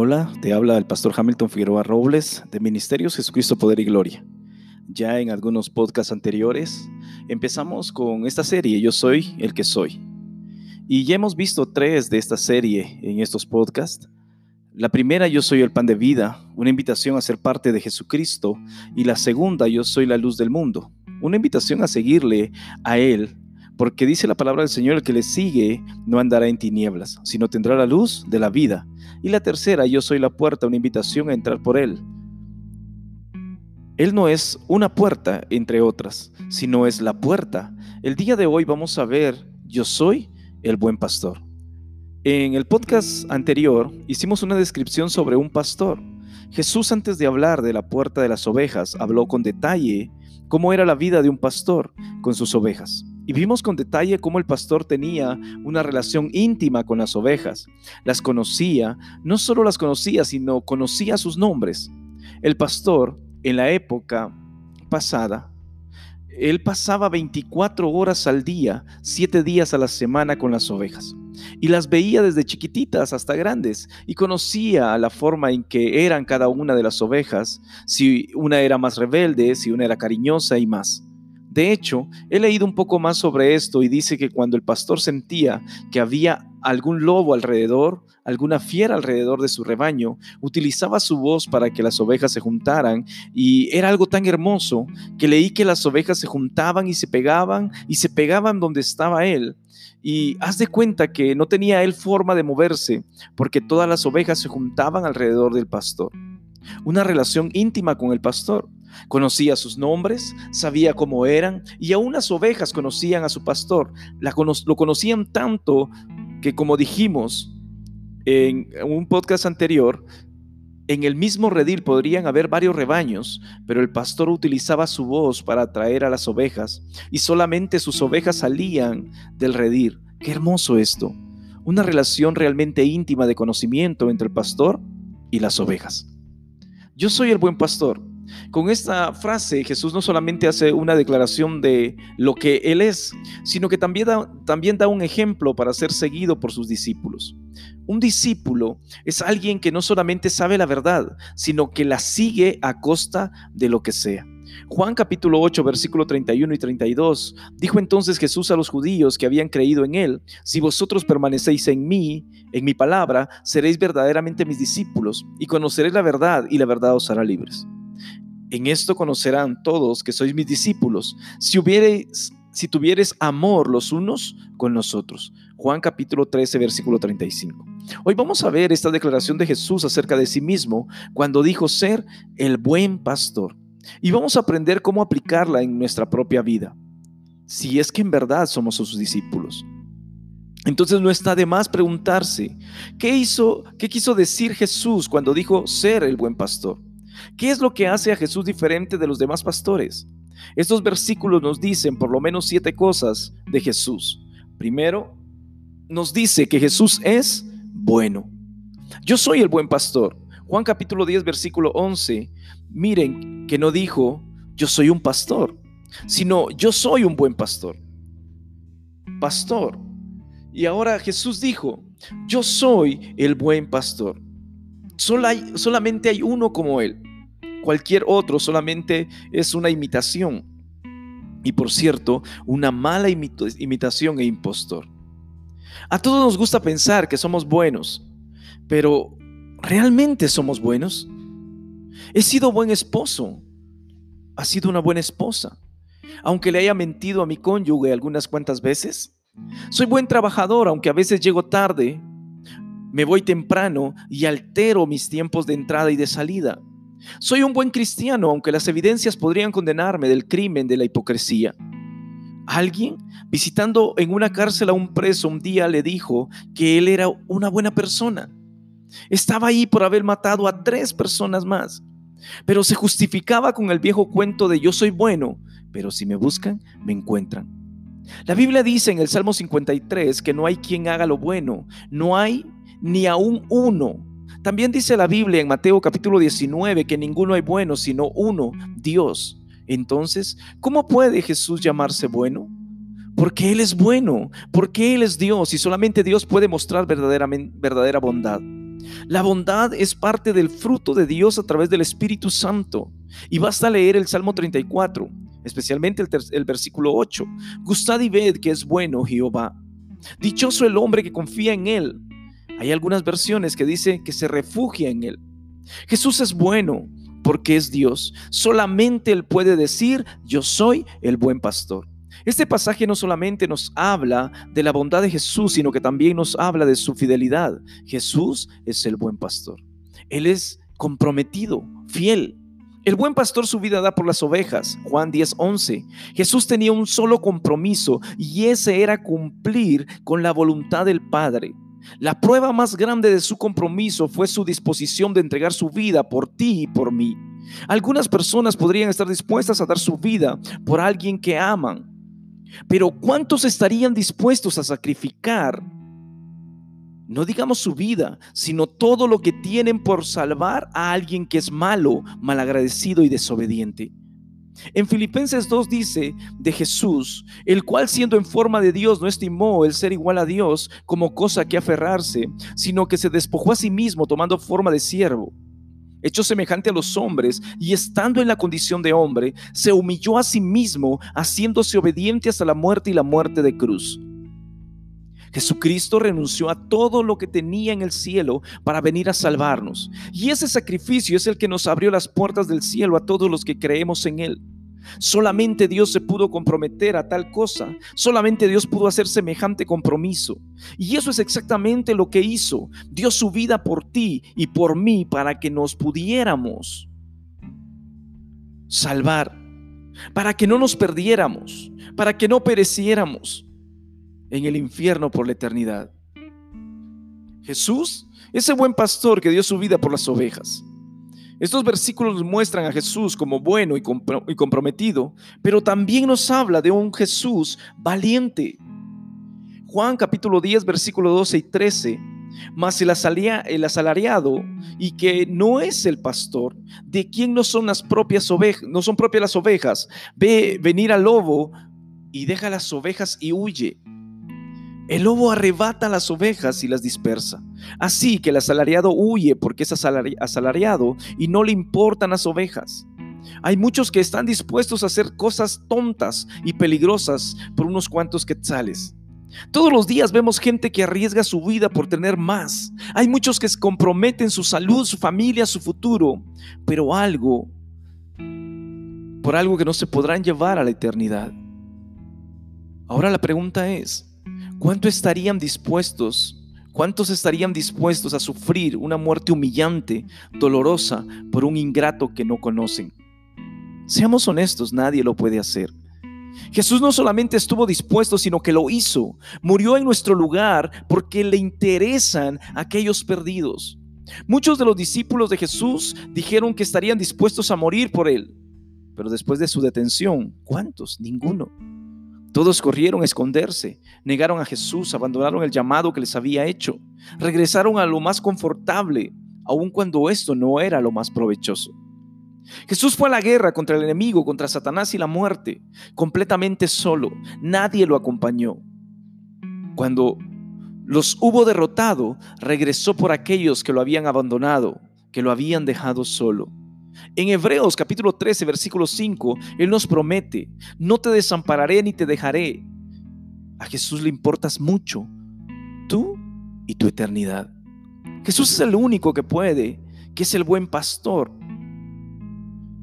Hola, te habla el pastor Hamilton Figueroa Robles de Ministerios Jesucristo Poder y Gloria. Ya en algunos podcasts anteriores empezamos con esta serie Yo soy el que soy. Y ya hemos visto tres de esta serie en estos podcasts. La primera, Yo soy el pan de vida, una invitación a ser parte de Jesucristo. Y la segunda, Yo soy la luz del mundo, una invitación a seguirle a Él porque dice la palabra del Señor, el que le sigue no andará en tinieblas, sino tendrá la luz de la vida. Y la tercera, yo soy la puerta, una invitación a entrar por Él. Él no es una puerta entre otras, sino es la puerta. El día de hoy vamos a ver, yo soy el buen pastor. En el podcast anterior hicimos una descripción sobre un pastor. Jesús antes de hablar de la puerta de las ovejas habló con detalle cómo era la vida de un pastor con sus ovejas. Y vimos con detalle cómo el pastor tenía una relación íntima con las ovejas. Las conocía, no solo las conocía, sino conocía sus nombres. El pastor, en la época pasada, él pasaba 24 horas al día, 7 días a la semana con las ovejas. Y las veía desde chiquititas hasta grandes y conocía la forma en que eran cada una de las ovejas, si una era más rebelde, si una era cariñosa y más. De hecho, he leído un poco más sobre esto y dice que cuando el pastor sentía que había algún lobo alrededor, alguna fiera alrededor de su rebaño, utilizaba su voz para que las ovejas se juntaran y era algo tan hermoso que leí que las ovejas se juntaban y se pegaban y se pegaban donde estaba él. Y haz de cuenta que no tenía él forma de moverse porque todas las ovejas se juntaban alrededor del pastor. Una relación íntima con el pastor. Conocía sus nombres, sabía cómo eran, y aún las ovejas conocían a su pastor. lo conocían tanto que, como dijimos en un podcast anterior, en el mismo redil podrían haber varios rebaños, pero el pastor utilizaba su voz para atraer a las ovejas, y solamente sus ovejas salían del redil. Qué hermoso esto. Una relación realmente íntima de conocimiento entre el pastor y las ovejas. Yo soy el buen pastor con esta frase Jesús no solamente hace una declaración de lo que Él es, sino que también da, también da un ejemplo para ser seguido por sus discípulos. Un discípulo es alguien que no solamente sabe la verdad, sino que la sigue a costa de lo que sea. Juan capítulo 8, versículo 31 y 32, dijo entonces Jesús a los judíos que habían creído en él, si vosotros permanecéis en mí, en mi palabra, seréis verdaderamente mis discípulos y conoceréis la verdad y la verdad os hará libres. En esto conocerán todos que sois mis discípulos, si, hubiereis, amor los unos con los otros. Juan capítulo 13, versículo 35. Hoy vamos a ver esta declaración de Jesús acerca de sí mismo cuando dijo ser el buen pastor. Y vamos a aprender cómo aplicarla en nuestra propia vida, si es que en verdad somos sus discípulos. Entonces no está de más preguntarse, ¿qué hizo, qué quiso decir Jesús cuando dijo ser el buen pastor? ¿Qué es lo que hace a Jesús diferente de los demás pastores? Estos versículos nos dicen por lo menos siete cosas de Jesús. Primero, nos dice que Jesús es bueno. Yo soy el buen pastor. Juan capítulo 10, versículo 11. Miren que no dijo, yo soy un pastor, sino yo soy un buen pastor. Pastor. Y ahora Jesús dijo, yo soy el buen pastor. solamente hay uno como Él. Cualquier otro solamente es una imitación. Y por cierto, una mala imitación e impostor. A todos nos gusta pensar que somos buenos, pero ¿realmente somos buenos? He sido buen esposo. Ha sido una buena esposa. Aunque le haya mentido a mi cónyuge algunas cuantas veces. Soy buen trabajador, aunque a veces llego tarde. Me voy temprano y altero mis tiempos de entrada y de salida. Soy un buen cristiano, aunque las evidencias podrían condenarme del crimen de la hipocresía. Alguien visitando en una cárcel a un preso un día le dijo que él era una buena persona. Estaba ahí por haber matado a tres personas más, pero se justificaba con el viejo cuento de yo soy bueno, pero si me buscan, me encuentran. La Biblia dice en el Salmo 53 que no hay quien haga lo bueno, no hay ni aún uno. También dice la Biblia en Mateo capítulo 19 que ninguno hay bueno sino uno, Dios. Entonces, ¿cómo puede Jesús llamarse bueno? Porque Él es bueno, porque Él es Dios y solamente Dios puede mostrar verdadera bondad. La bondad es parte del fruto de Dios a través del Espíritu Santo. Y basta leer el Salmo 34, especialmente el, versículo 8. Gustad y ved que es bueno Jehová. Dichoso el hombre que confía en él. Hay algunas versiones que dicen que se refugia en él. Jesús es bueno porque es Dios. Solamente Él puede decir, yo soy el buen pastor. Este pasaje no solamente nos habla de la bondad de Jesús, sino que también nos habla de su fidelidad. Jesús es el buen pastor. Él es comprometido, fiel. El buen pastor su vida da por las ovejas. Juan 10:11. Jesús tenía un solo compromiso y ese era cumplir con la voluntad del Padre. La prueba más grande de su compromiso fue su disposición de entregar su vida por ti y por mí. Algunas personas podrían estar dispuestas a dar su vida por alguien que aman, pero ¿cuántos estarían dispuestos a sacrificar? No digamos su vida, sino todo lo que tienen por salvar a alguien que es malo, malagradecido y desobediente. En Filipenses 2 dice de Jesús, el cual siendo en forma de Dios no estimó el ser igual a Dios como cosa que aferrarse, sino que se despojó a sí mismo tomando forma de siervo, hecho semejante a los hombres y estando en la condición de hombre, se humilló a sí mismo, haciéndose obediente hasta la muerte y la muerte de cruz. Jesucristo renunció a todo lo que tenía en el cielo para venir a salvarnos. Y ese sacrificio es el que nos abrió las puertas del cielo a todos los que creemos en Él. Solamente Dios se pudo comprometer a tal cosa. Solamente Dios pudo hacer semejante compromiso. Y eso es exactamente lo que hizo. Dio su vida por ti y por mí para que nos pudiéramos salvar. Para que no nos perdiéramos. Para que no pereciéramos en el infierno por la eternidad. Jesús, ese buen pastor que dio su vida por las ovejas. Estos versículos muestran a Jesús como bueno y, comprometido, pero también nos habla de un Jesús valiente. Juan capítulo 10, versículo 12 y 13. Mas el, el asalariado y que no es el pastor, de quien no son las propias ovejas, no son propias las ovejas, ve venir al lobo y deja las ovejas y huye. El lobo arrebata las ovejas y las dispersa. Así que el asalariado huye porque es asalariado y no le importan las ovejas. Hay muchos que están dispuestos a hacer cosas tontas y peligrosas por unos cuantos quetzales. Todos los días vemos gente que arriesga su vida por tener más. Hay muchos que comprometen su salud, su familia, su futuro, pero algo, por algo que no se podrán llevar a la eternidad. Ahora la pregunta es, ¿Cuánto estarían dispuestos? ¿Cuántos estarían dispuestos a sufrir una muerte humillante, dolorosa, por un ingrato que no conocen? Seamos honestos, nadie lo puede hacer. Jesús no solamente estuvo dispuesto, sino que lo hizo. Murió en nuestro lugar porque le interesan aquellos perdidos. Muchos de los discípulos de Jesús dijeron que estarían dispuestos a morir por él. Pero después de su detención, ¿cuántos? Ninguno. Todos corrieron a esconderse, negaron a Jesús, abandonaron el llamado que les había hecho, regresaron a lo más confortable, aun cuando esto no era lo más provechoso. Jesús fue a la guerra contra el enemigo, contra Satanás y la muerte, completamente solo. Nadie lo acompañó. Cuando los hubo derrotado, regresó por aquellos que lo habían abandonado, que lo habían dejado solo. En Hebreos capítulo 13, versículo 5, Él nos promete, no te desampararé ni te dejaré. A Jesús le importas mucho, tú y tu eternidad. Jesús es el único que puede, que es el buen pastor,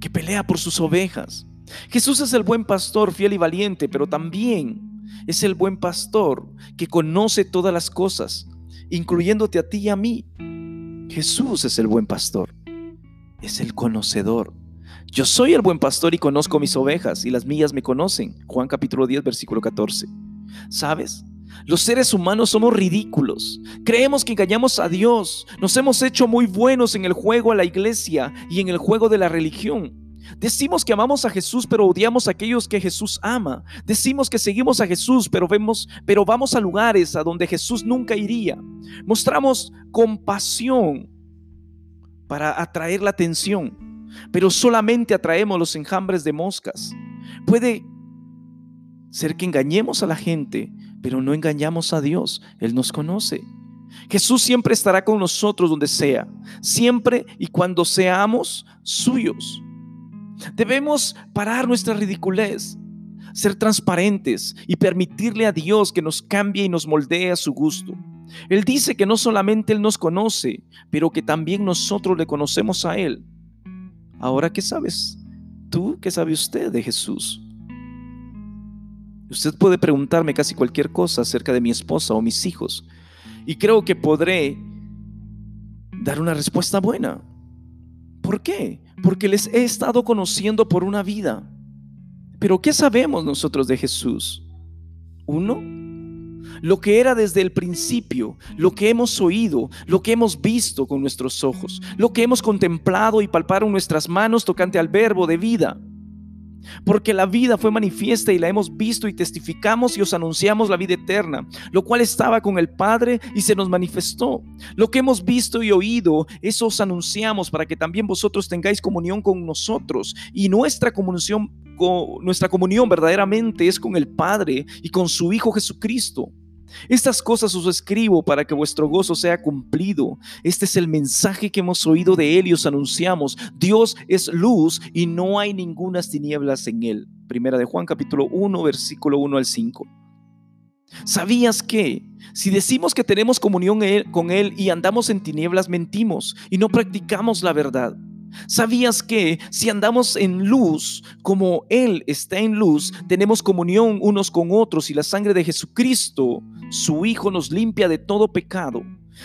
que pelea por sus ovejas. Jesús es el buen pastor fiel y valiente, pero también es el buen pastor que conoce todas las cosas, incluyéndote a ti y a mí. Jesús es el buen pastor es el conocedor. Yo soy el buen pastor y conozco mis ovejas y las mías me conocen. Juan capítulo 10, versículo 14. ¿Sabes? Los seres humanos somos ridículos. Creemos que engañamos a Dios. Nos hemos hecho muy buenos en el juego a la iglesia y en el juego de la religión. Decimos que amamos a Jesús, pero odiamos a aquellos que Jesús ama. Decimos que seguimos a Jesús, pero vemos, pero vamos a lugares a donde Jesús nunca iría. Mostramos compasión, para atraer la atención, pero solamente atraemos los enjambres de moscas. Puede ser que engañemos a la gente, pero no engañamos a Dios. Él nos conoce. Jesús siempre estará con nosotros donde sea, siempre y cuando seamos suyos. Debemos parar nuestra ridiculez, ser transparentes y permitirle a Dios que nos cambie y nos moldee a su gusto. Él dice que no solamente Él nos conoce, pero que también nosotros le conocemos a Él. Ahora, ¿qué sabes? ¿Tú qué sabe usted de Jesús? Usted puede preguntarme casi cualquier cosa acerca de mi esposa o mis hijos, y creo que podré dar una respuesta buena. ¿Por qué? Porque les he estado conociendo por una vida. Pero ¿qué sabemos nosotros de Jesús? Uno, lo que era desde el principio, lo que hemos oído, lo que hemos visto con nuestros ojos, lo que hemos contemplado y palparon nuestras manos tocante al verbo de vida. Porque la vida fue manifiesta y la hemos visto y testificamos y os anunciamos la vida eterna, lo cual estaba con el Padre y se nos manifestó. Lo que hemos visto y oído, eso os anunciamos para que también vosotros tengáis comunión con nosotros. Y nuestra comunión, nuestra comunión verdaderamente es con el Padre y con su Hijo Jesucristo. Estas cosas os escribo para que vuestro gozo sea cumplido. Este es el mensaje que hemos oído de Él y os anunciamos. Dios es luz y no hay ningunas tinieblas en Él. Primera de Juan capítulo 1, versículo 1 al 5. ¿Sabías que si decimos que tenemos comunión con Él y andamos en tinieblas, mentimos y no practicamos la verdad? ¿Sabías que si andamos en luz como Él está en luz, tenemos comunión unos con otros y la sangre de Jesucristo, su Hijo, nos limpia de todo pecado?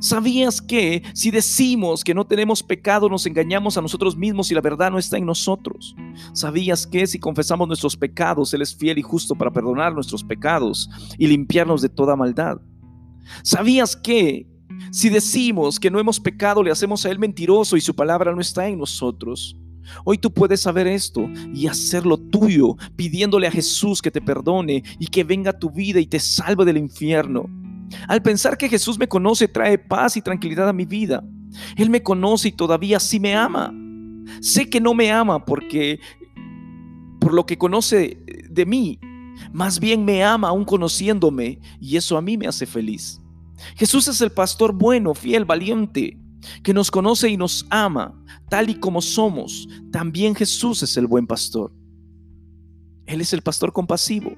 ¿Sabías que si decimos que no tenemos pecado, nos engañamos a nosotros mismos y la verdad no está en nosotros? ¿Sabías que si confesamos nuestros pecados, Él es fiel y justo para perdonar nuestros pecados y limpiarnos de toda maldad? ¿Sabías que si decimos que no hemos pecado, le hacemos a Él mentiroso y su palabra no está en nosotros. Hoy tú puedes saber esto y hacerlo tuyo, pidiéndole a Jesús que te perdone y que venga a tu vida y te salve del infierno. Al pensar que Jesús me conoce, trae paz y tranquilidad a mi vida. Él me conoce y todavía sí me ama. Sé que no me ama porque por lo que conoce de mí, más bien me ama aún conociéndome y eso a mí me hace feliz. Jesús es el pastor bueno, fiel, valiente, que nos conoce y nos ama, tal y como somos. También Jesús es el buen pastor. Él es el pastor compasivo.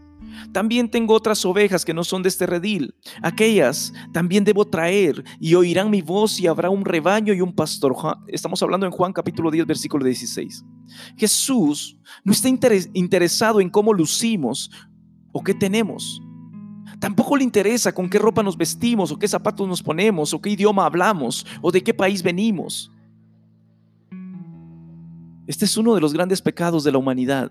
También tengo otras ovejas que no son de este redil. Aquellas también debo traer y oirán mi voz y habrá un rebaño y un pastor. Estamos hablando en Juan capítulo 10, versículo 16. Jesús no está interesado en cómo lucimos o qué tenemos. Tampoco le interesa con qué ropa nos vestimos o qué zapatos nos ponemos o qué idioma hablamos o de qué país venimos. Este es uno de los grandes pecados de la humanidad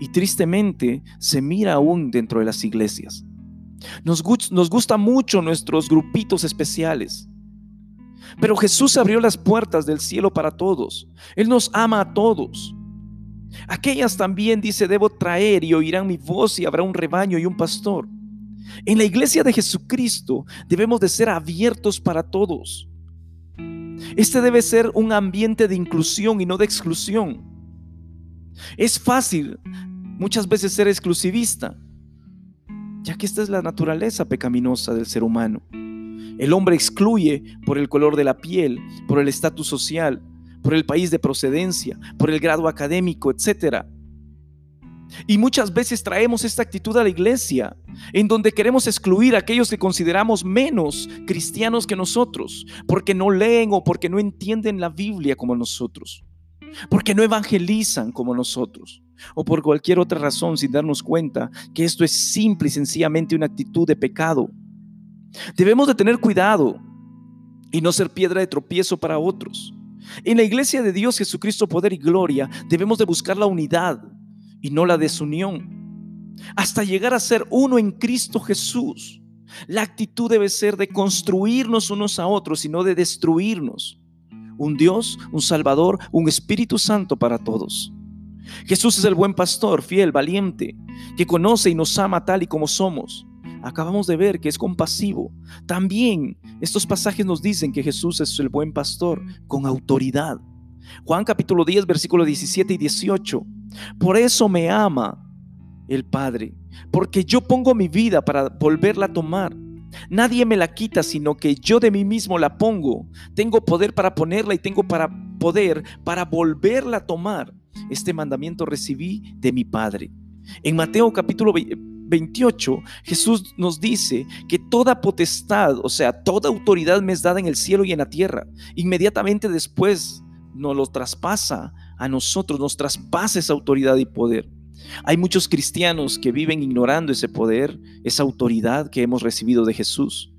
y tristemente se mira aún dentro de las iglesias. Nos, nos gusta mucho nuestros grupitos especiales. Pero Jesús abrió las puertas del cielo para todos. Él nos ama a todos. Aquellas también dice, debo traer y oirán mi voz y habrá un rebaño y un pastor. En la iglesia de Jesucristo debemos de ser abiertos para todos. Este debe ser un ambiente de inclusión y no de exclusión. Es fácil muchas veces ser exclusivista, ya que esta es la naturaleza pecaminosa del ser humano. El hombre excluye por el color de la piel, por el estatus social, por el país de procedencia, por el grado académico, etc. Y muchas veces traemos esta actitud a la iglesia, en donde queremos excluir a aquellos que consideramos menos cristianos que nosotros, porque no leen o porque no entienden la Biblia como nosotros, porque no evangelizan como nosotros, o por cualquier otra razón sin darnos cuenta que esto es simple y sencillamente una actitud de pecado. Debemos de tener cuidado y no ser piedra de tropiezo para otros. En la iglesia de Dios Jesucristo, poder y gloria, debemos de buscar la unidad y no la desunión, hasta llegar a ser uno en Cristo Jesús. La actitud debe ser de construirnos unos a otros y no de destruirnos. Un Dios, un Salvador, un Espíritu Santo para todos. Jesús es el buen pastor, fiel, valiente, que conoce y nos ama tal y como somos. Acabamos de ver que es compasivo. También estos pasajes nos dicen que Jesús es el buen pastor con autoridad. Juan capítulo 10, versículos 17 y 18. Por eso me ama el Padre, porque yo pongo mi vida para volverla a tomar. Nadie me la quita, sino que yo de mí mismo la pongo. Tengo poder para ponerla y tengo para poder para volverla a tomar. Este mandamiento recibí de mi Padre. En Mateo capítulo 28, Jesús nos dice que toda potestad, o sea, toda autoridad me es dada en el cielo y en la tierra. Inmediatamente después nos lo traspasa a nosotros, nos traspasa esa autoridad y poder. Hay muchos cristianos que viven ignorando ese poder, esa autoridad que hemos recibido de Jesús.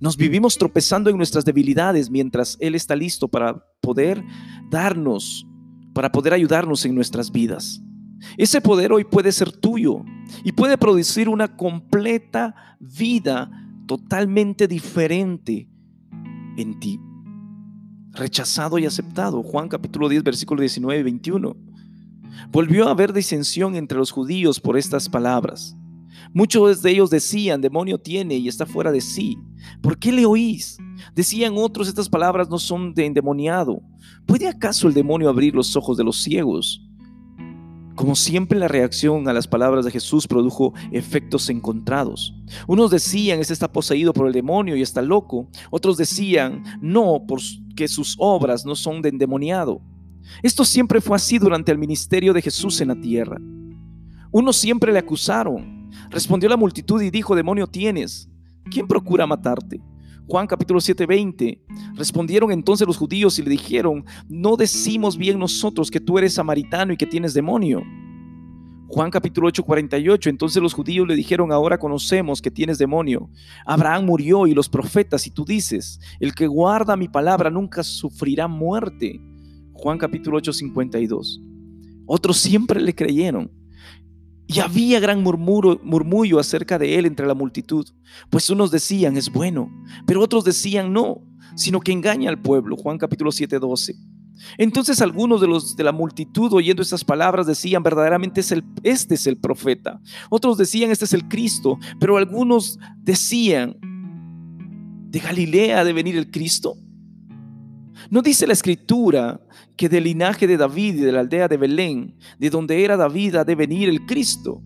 Nos vivimos tropezando en nuestras debilidades mientras Él está listo para poder darnos, para poder ayudarnos en nuestras vidas. Ese poder hoy puede ser tuyo y puede producir una completa vida totalmente diferente en ti. Rechazado y aceptado. Juan capítulo 10, versículo 19 y 21. Volvió a haber disensión entre los judíos por estas palabras. Muchos de ellos decían, demonio tiene y está fuera de sí. ¿Por qué le oís? Decían otros, estas palabras no son de endemoniado. ¿Puede acaso el demonio abrir los ojos de los ciegos? Como siempre, la reacción a las palabras de Jesús produjo efectos encontrados. Unos decían, este está poseído por el demonio y está loco. Otros decían, no, porque sus obras no son de endemoniado. Esto siempre fue así durante el ministerio de Jesús en la tierra. Unos siempre le acusaron. Respondió la multitud y dijo, demonio tienes. ¿Quién procura matarte? Juan capítulo 7, 20. Respondieron entonces los judíos y le dijeron, no decimos bien nosotros que tú eres samaritano y que tienes demonio. Juan capítulo 8, 48. Entonces los judíos le dijeron, ahora conocemos que tienes demonio. Abraham murió y los profetas, y tú dices, el que guarda mi palabra nunca sufrirá muerte. Juan capítulo 8, 52. Otros siempre le creyeron. Y había gran murmuro, murmullo acerca de él entre la multitud, pues unos decían es bueno, pero otros decían no, sino que engaña al pueblo. Juan capítulo 7, 12. Entonces algunos de los de la multitud oyendo estas palabras decían verdaderamente es el, este es el profeta. Otros decían este es el Cristo, pero algunos decían de Galilea ha de venir el Cristo. ¿No dice la escritura que del linaje de David y de la aldea de Belén, de donde era David, ha de venir el Cristo?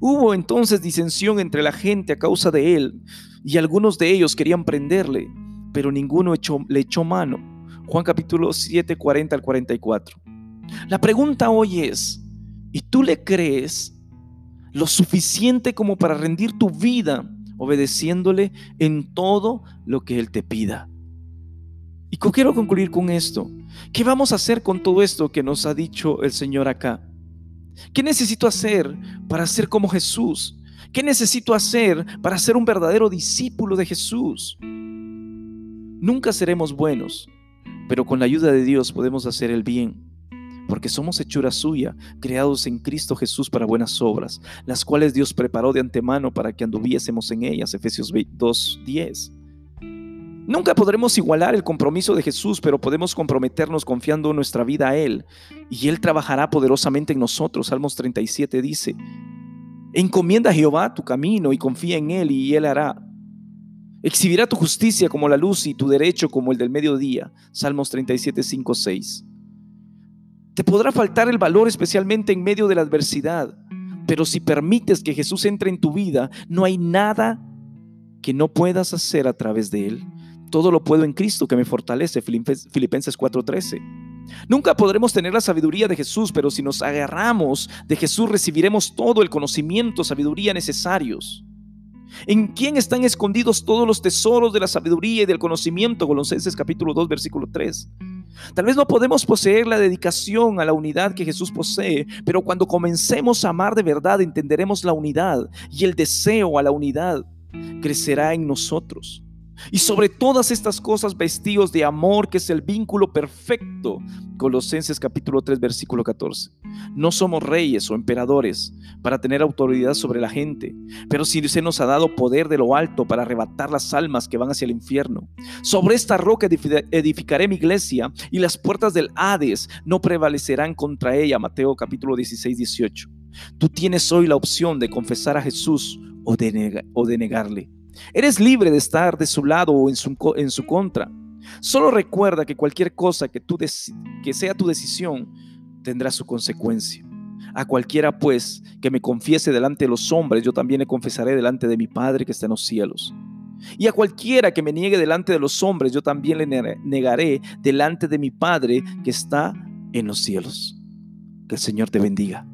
Hubo entonces disensión entre la gente a causa de él, y algunos de ellos querían prenderle, pero ninguno le echó mano. Juan capítulo 7, 40 al 44. La pregunta hoy es, ¿y tú le crees lo suficiente como para rendir tu vida obedeciéndole en todo lo que Él te pida? Y quiero concluir con esto. ¿Qué vamos a hacer con todo esto que nos ha dicho el Señor acá? ¿Qué necesito hacer para ser como Jesús? ¿Qué necesito hacer para ser un verdadero discípulo de Jesús? Nunca seremos buenos, pero con la ayuda de Dios podemos hacer el bien, porque somos hechura suya, creados en Cristo Jesús para buenas obras, las cuales Dios preparó de antemano para que anduviésemos en ellas. Efesios 2.10. Nunca podremos igualar el compromiso de Jesús, pero podemos comprometernos confiando nuestra vida a Él y Él trabajará poderosamente en nosotros. Salmos 37 dice, encomienda a Jehová tu camino y confía en Él y Él hará. Exhibirá tu justicia como la luz y tu derecho como el del mediodía. Salmos 37, 5, 6. Te podrá faltar el valor especialmente en medio de la adversidad, pero si permites que Jesús entre en tu vida, no hay nada que no puedas hacer a través de Él. Todo lo puedo en Cristo que me fortalece. Filipenses 4:13. Nunca podremos tener la sabiduría de Jesús, pero si nos agarramos de Jesús recibiremos todo el conocimiento, sabiduría necesarios. ¿En quién están escondidos todos los tesoros de la sabiduría y del conocimiento? Colosenses capítulo 2, versículo 3. Tal vez no podemos poseer la dedicación a la unidad que Jesús posee, pero cuando comencemos a amar de verdad entenderemos la unidad y el deseo a la unidad crecerá en nosotros. Y sobre todas estas cosas vestidos de amor, que es el vínculo perfecto. Colosenses capítulo 3, versículo 14. No somos reyes o emperadores para tener autoridad sobre la gente, pero sí se nos ha dado poder de lo alto para arrebatar las almas que van hacia el infierno. Sobre esta roca edificaré mi iglesia y las puertas del Hades no prevalecerán contra ella. Mateo capítulo 16, 18. Tú tienes hoy la opción de confesar a Jesús o de negarle. Eres libre de estar de su lado o en su, en su contra. Solo recuerda que cualquier cosa que, tú que sea tu decisión tendrá su consecuencia. A cualquiera pues que me confiese delante de los hombres, yo también le confesaré delante de mi Padre que está en los cielos. Y a cualquiera que me niegue delante de los hombres, yo también le negaré delante de mi Padre que está en los cielos. Que el Señor te bendiga.